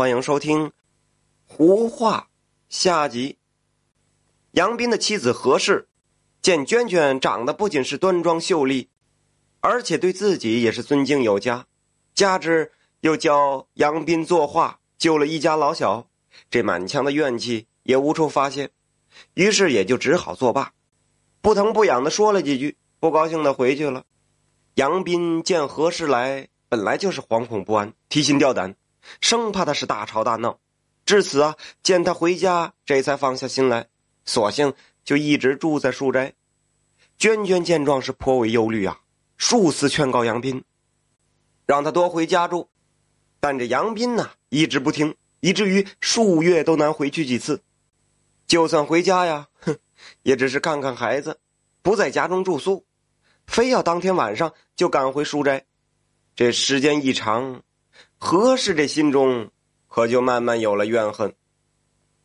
欢迎收听《胡话》下集。杨斌的妻子何氏见娟娟长得不仅是端庄秀丽，而且对自己也是尊敬有加，加之又教杨斌作画，救了一家老小，这满腔的怨气也无处发泄，于是也就只好作罢，不疼不痒的说了几句，不高兴的回去了。杨斌见何氏来，本来就是惶恐不安，提心吊胆。生怕他是大吵大闹，至此啊，见他回家，这才放下心来，索性就一直住在书斋。娟娟见状是颇为忧虑啊，数次劝告杨斌，让他多回家住，但这杨斌呢一直不听，以至于数月都难回去几次。就算回家呀，哼，也只是看看孩子，不在家中住宿，非要当天晚上就赶回书斋。这时间一长。何氏这心中可就慢慢有了怨恨，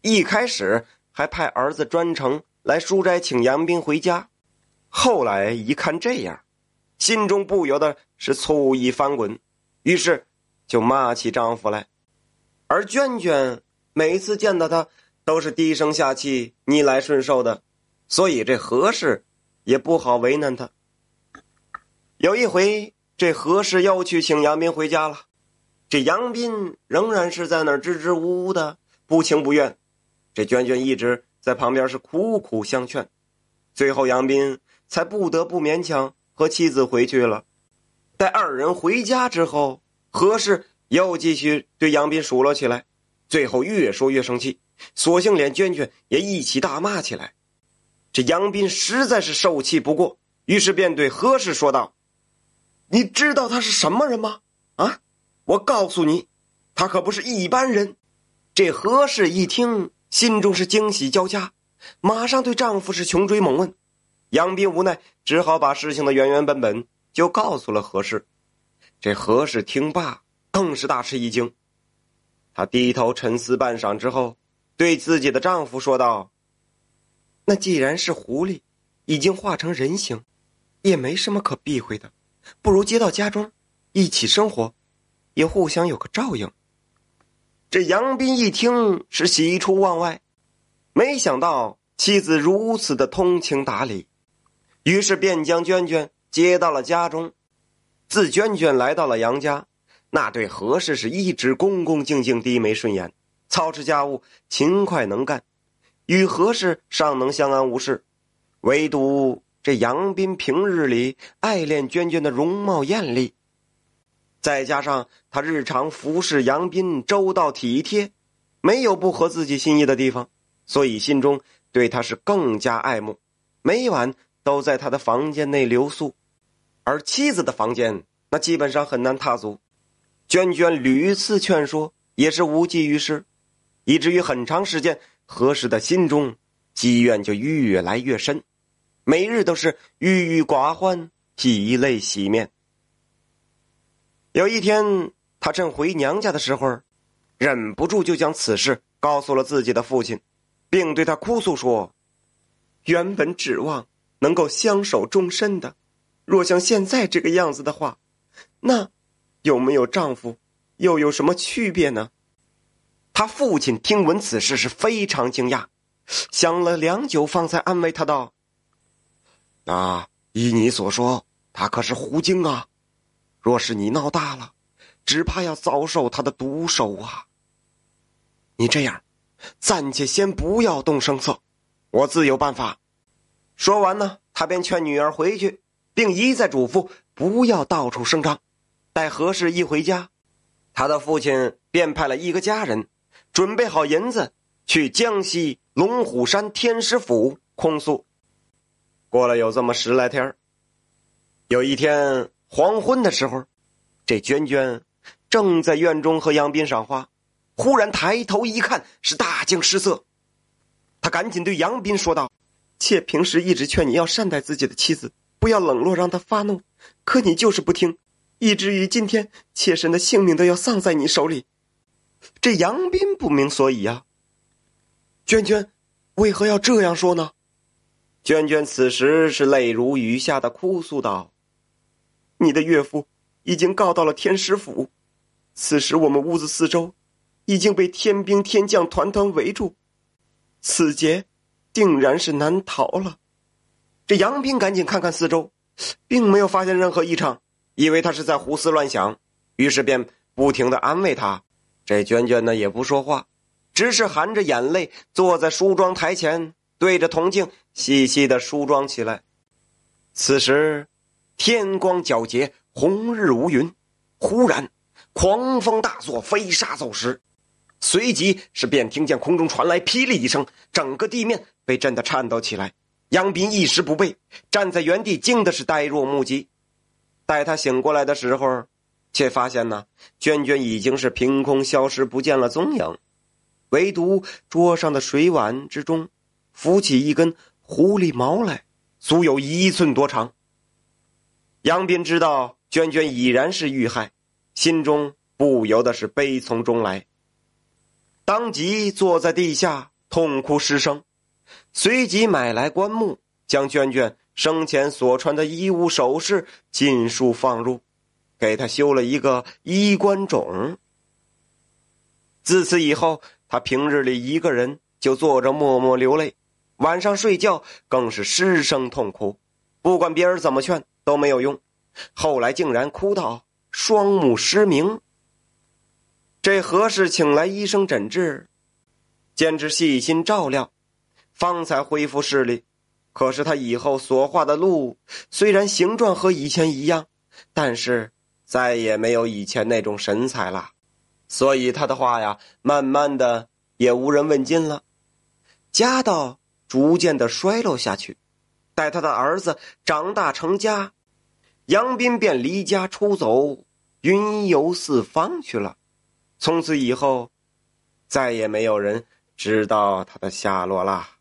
一开始还派儿子专程来书斋请杨斌回家，后来一看这样，心中不由得是醋意翻滚，于是就骂起丈夫来。而娟娟每次见到他都是低声下气、逆来顺受的，所以这何氏也不好为难他。有一回，这何氏又去请杨斌回家了。这杨斌仍然是在那儿支支吾吾的，不情不愿。这娟娟一直在旁边是苦苦相劝，最后杨斌才不得不勉强和妻子回去了。待二人回家之后，何氏又继续对杨斌数落起来，最后越说越生气，索性连娟娟也一起大骂起来。这杨斌实在是受气不过，于是便对何氏说道：“你知道他是什么人吗？啊？”我告诉你，他可不是一般人。这何氏一听，心中是惊喜交加，马上对丈夫是穷追猛问。杨斌无奈，只好把事情的原原本本就告诉了何氏。这何氏听罢，更是大吃一惊。她低头沉思半晌之后，对自己的丈夫说道：“那既然是狐狸，已经化成人形，也没什么可避讳的，不如接到家中，一起生活。”也互相有个照应。这杨斌一听是喜出望外，没想到妻子如此的通情达理，于是便将娟娟接到了家中。自娟娟来到了杨家，那对何氏是一直恭恭敬敬、低眉顺眼，操持家务勤快能干，与何氏尚能相安无事。唯独这杨斌平日里爱恋娟娟的容貌艳丽。再加上他日常服侍杨斌周到体贴，没有不合自己心意的地方，所以心中对他是更加爱慕，每晚都在他的房间内留宿，而妻子的房间那基本上很难踏足。娟娟屡次劝说也是无济于事，以至于很长时间，何氏的心中积怨就越来越深，每日都是郁郁寡欢，以泪洗面。有一天，他正回娘家的时候，忍不住就将此事告诉了自己的父亲，并对他哭诉说：“原本指望能够相守终身的，若像现在这个样子的话，那有没有丈夫又有什么区别呢？”他父亲听闻此事是非常惊讶，想了良久，方才安慰他道：“那依你所说，他可是狐精啊。”若是你闹大了，只怕要遭受他的毒手啊！你这样，暂且先不要动声色，我自有办法。说完呢，他便劝女儿回去，并一再嘱咐不要到处声张。待何氏一回家，他的父亲便派了一个家人，准备好银子，去江西龙虎山天师府控诉。过了有这么十来天有一天。黄昏的时候，这娟娟正在院中和杨斌赏花，忽然抬头一看，是大惊失色。他赶紧对杨斌说道：“妾平时一直劝你要善待自己的妻子，不要冷落，让她发怒，可你就是不听，以至于今天妾身的性命都要丧在你手里。”这杨斌不明所以呀。娟娟，为何要这样说呢？娟娟此时是泪如雨下的哭诉道。你的岳父已经告到了天师府，此时我们屋子四周已经被天兵天将团团围住，此劫定然是难逃了。这杨斌赶紧看看四周，并没有发现任何异常，以为他是在胡思乱想，于是便不停的安慰他。这娟娟呢也不说话，只是含着眼泪坐在梳妆台前，对着铜镜细细的梳妆起来。此时，天光皎洁，红日无云。忽然，狂风大作，飞沙走石，随即是便听见空中传来霹雳一声，整个地面被震得颤抖起来。杨斌一时不备，站在原地，惊的是呆若木鸡。待他醒过来的时候，却发现呢，娟娟已经是凭空消失不见了踪影，唯独桌上的水碗之中，浮起一根狐狸毛来，足有一寸多长。杨斌知道娟娟已然是遇害，心中不由得是悲从中来，当即坐在地下痛哭失声。随即买来棺木，将娟娟生前所穿的衣物首饰尽数放入，给她修了一个衣冠冢。自此以后，他平日里一个人就坐着默默流泪，晚上睡觉更是失声痛哭，不管别人怎么劝都没有用，后来竟然哭到双目失明。这何氏请来医生诊治，兼之细心照料。方才恢复视力，可是他以后所画的路虽然形状和以前一样，但是再也没有以前那种神采了，所以他的画呀，慢慢的也无人问津了，家道逐渐的衰落下去。待他的儿子长大成家，杨斌便离家出走，云游四方去了。从此以后，再也没有人知道他的下落啦。